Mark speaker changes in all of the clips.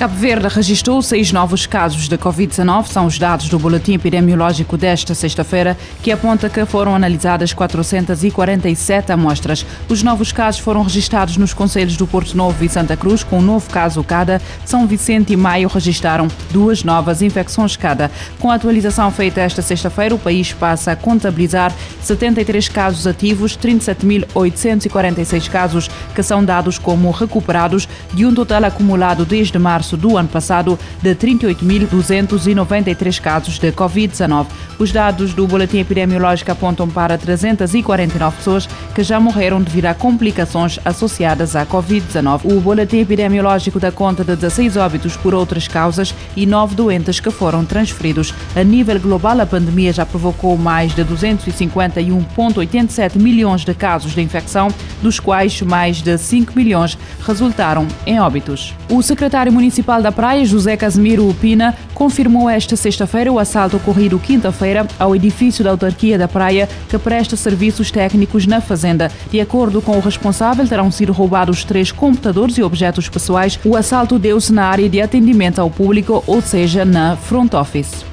Speaker 1: Cabo Verde registrou seis novos casos de Covid-19, são os dados do boletim epidemiológico desta sexta-feira, que aponta que foram analisadas 447 amostras. Os novos casos foram registrados nos conselhos do Porto Novo e Santa Cruz, com um novo caso cada. São Vicente e Maio registraram duas novas infecções cada. Com a atualização feita esta sexta-feira, o país passa a contabilizar 73 casos ativos, 37.846 casos que são dados como recuperados, de um total acumulado desde março março do ano passado de 38.293 casos de Covid-19. Os dados do boletim epidemiológico apontam para 349 pessoas que já morreram devido a complicações associadas à Covid-19. O boletim epidemiológico dá conta de 16 óbitos por outras causas e 9 doentes que foram transferidos. A nível global, a pandemia já provocou mais de 251,87 milhões de casos de infecção, dos quais mais de 5 milhões resultaram em óbitos. O secretário municipal Municipal da Praia, José Casimiro Pina, confirmou esta sexta-feira o assalto ocorrido quinta-feira ao edifício da autarquia da Praia, que presta serviços técnicos na fazenda. De acordo com o responsável, terão sido roubados três computadores e objetos pessoais. O assalto deu-se na área de atendimento ao público, ou seja, na front office.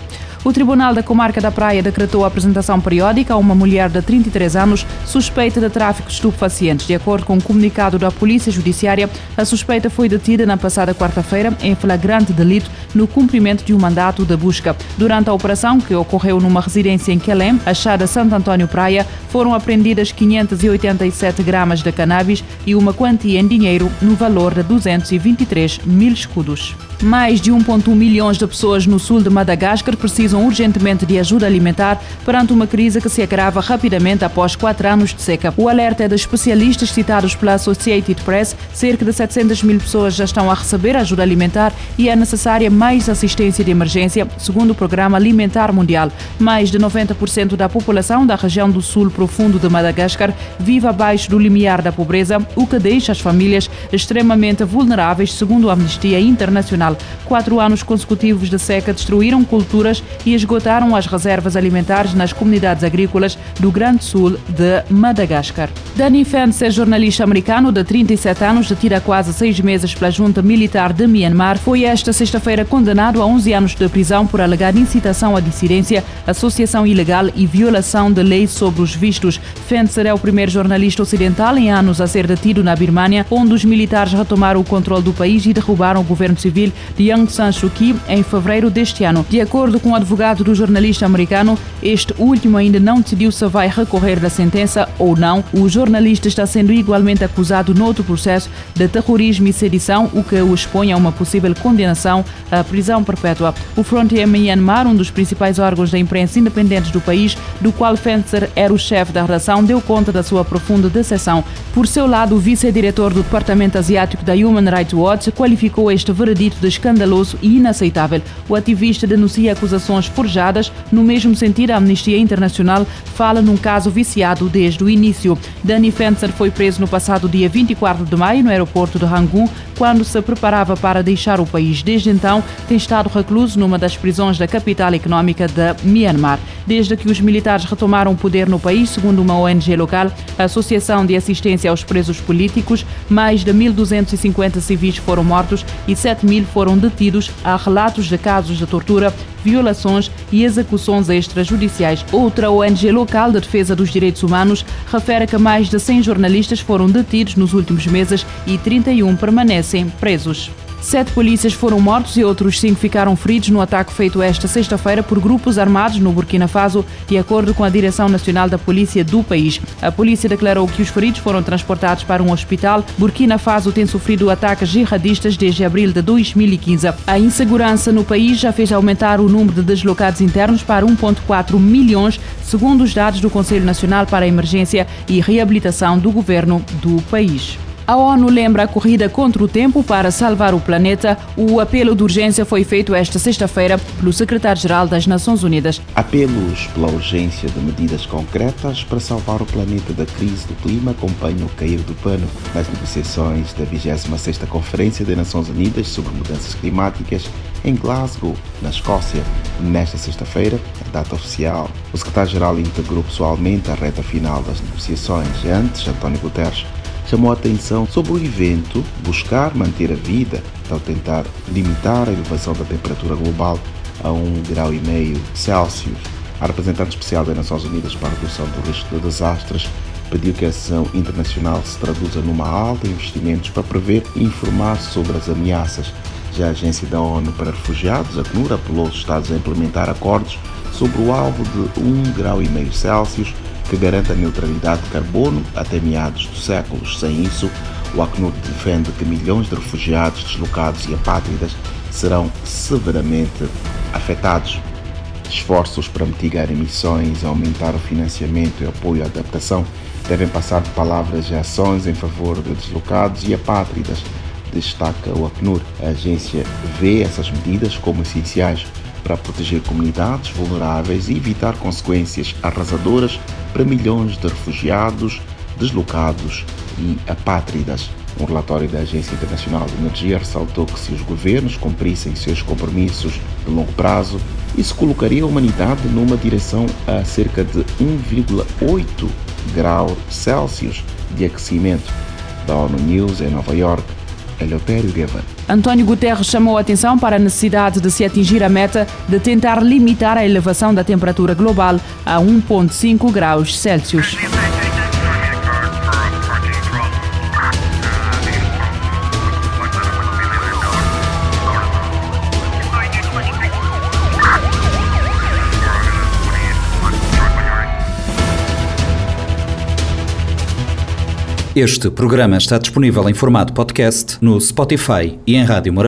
Speaker 1: O Tribunal da Comarca da Praia decretou a apresentação periódica a uma mulher de 33 anos suspeita de tráfico de estupefacientes. De acordo com um comunicado da Polícia Judiciária, a suspeita foi detida na passada quarta-feira em flagrante delito no cumprimento de um mandato de busca. Durante a operação, que ocorreu numa residência em Quelém, achada Santo Antônio Praia, foram apreendidas 587 gramas de cannabis e uma quantia em dinheiro no valor de 223 mil escudos. Mais de 1,1 milhões de pessoas no sul de Madagascar precisam urgentemente de ajuda alimentar perante uma crise que se agrava rapidamente após quatro anos de seca. O alerta é de especialistas citados pela Associated Press. Cerca de 700 mil pessoas já estão a receber ajuda alimentar e é necessária mais assistência de emergência, segundo o Programa Alimentar Mundial. Mais de 90% da população da região do sul profundo de Madagascar vive abaixo do limiar da pobreza, o que deixa as famílias extremamente vulneráveis, segundo a Amnistia Internacional. Quatro anos consecutivos de seca destruíram culturas e esgotaram as reservas alimentares nas comunidades agrícolas do Grande Sul de Madagascar. Danny Fentz é jornalista americano de 37 anos, detido há quase seis meses pela junta militar de Myanmar, foi esta sexta-feira condenado a 11 anos de prisão por alegar incitação à dissidência, associação ilegal e violação de leis sobre os vistos. Fentzer é o primeiro jornalista ocidental em anos a ser detido na Birmânia, onde os militares retomaram o controle do país e derrubaram o governo civil de Aung San Suu Kyi em fevereiro deste ano. De acordo com o advogado do jornalista americano, este último ainda não decidiu se vai recorrer da sentença ou não. O jornalista está sendo igualmente acusado noutro processo de terrorismo e sedição, o que o expõe a uma possível condenação à prisão perpétua. O Frontier Myanmar, um dos principais órgãos da imprensa independente do país, do qual Fencer era o chefe da redação, deu conta da sua profunda decepção. Por seu lado, o vice-diretor do Departamento Asiático da Human Rights Watch qualificou este veredito de escandaloso e inaceitável. O ativista denuncia acusações forjadas. No mesmo sentido, a Amnistia Internacional fala num caso viciado desde o início. Danny Fencer foi preso no passado dia 24 de maio no aeroporto de Rangoon, quando se preparava para deixar o país. Desde então, tem estado recluso numa das prisões da capital económica de Myanmar. Desde que os militares retomaram o poder no país, segundo uma ONG local, a Associação de Assistência aos Presos Políticos, mais de 1.250 civis foram mortos e 7 mil foram detidos. Há relatos de casos de tortura, violações e execuções extrajudiciais. Outra ONG local de defesa dos direitos humanos refere que mais de 100 jornalistas foram detidos nos últimos meses e 31 permanecem presos. Sete polícias foram mortos e outros cinco ficaram feridos no ataque feito esta sexta-feira por grupos armados no Burkina Faso, de acordo com a Direção Nacional da Polícia do país. A polícia declarou que os feridos foram transportados para um hospital. Burkina Faso tem sofrido ataques jihadistas desde abril de 2015. A insegurança no país já fez aumentar o número de deslocados internos para 1,4 milhões, segundo os dados do Conselho Nacional para a Emergência e Reabilitação do governo do país. A ONU lembra a corrida contra o tempo para salvar o planeta. O apelo de urgência foi feito esta sexta-feira pelo secretário-geral das Nações Unidas.
Speaker 2: Apelos pela urgência de medidas concretas para salvar o planeta da crise do clima acompanham o cair do pano nas negociações da 26ª Conferência das Nações Unidas sobre Mudanças Climáticas em Glasgow, na Escócia. Nesta sexta-feira, a data oficial, o secretário-geral integrou pessoalmente a reta final das negociações. Antes, António Guterres chamou a atenção sobre o evento buscar manter a vida ao tentar limitar a elevação da temperatura global a 1,5 grau Celsius. A representante especial das Nações Unidas para a redução do risco de desastres pediu que a ação internacional se traduza numa alta em investimentos para prever e informar sobre as ameaças. Já a Agência da ONU para Refugiados, a CNUR, apelou os Estados a implementar acordos sobre o alvo de 1,5 grau Celsius que garanta a neutralidade de carbono até meados do século. Sem isso, o Acnur defende que milhões de refugiados, deslocados e apátridas serão severamente afetados. Esforços para mitigar emissões, aumentar o financiamento e apoio à adaptação devem passar de palavras e ações em favor de deslocados e apátridas, destaca o Acnur. A agência vê essas medidas como essenciais para proteger comunidades vulneráveis e evitar consequências arrasadoras para milhões de refugiados, deslocados e apátridas. Um relatório da Agência Internacional de Energia ressaltou que se os governos cumprissem seus compromissos de longo prazo, isso colocaria a humanidade numa direção a cerca de 1,8 graus Celsius de aquecimento. Da ONU News em Nova York, Eleutério.
Speaker 1: António Guterres chamou a atenção para a necessidade de se atingir a meta de tentar limitar a elevação da temperatura global a 1,5 graus Celsius.
Speaker 3: Este programa está disponível em formato podcast no Spotify e em rádio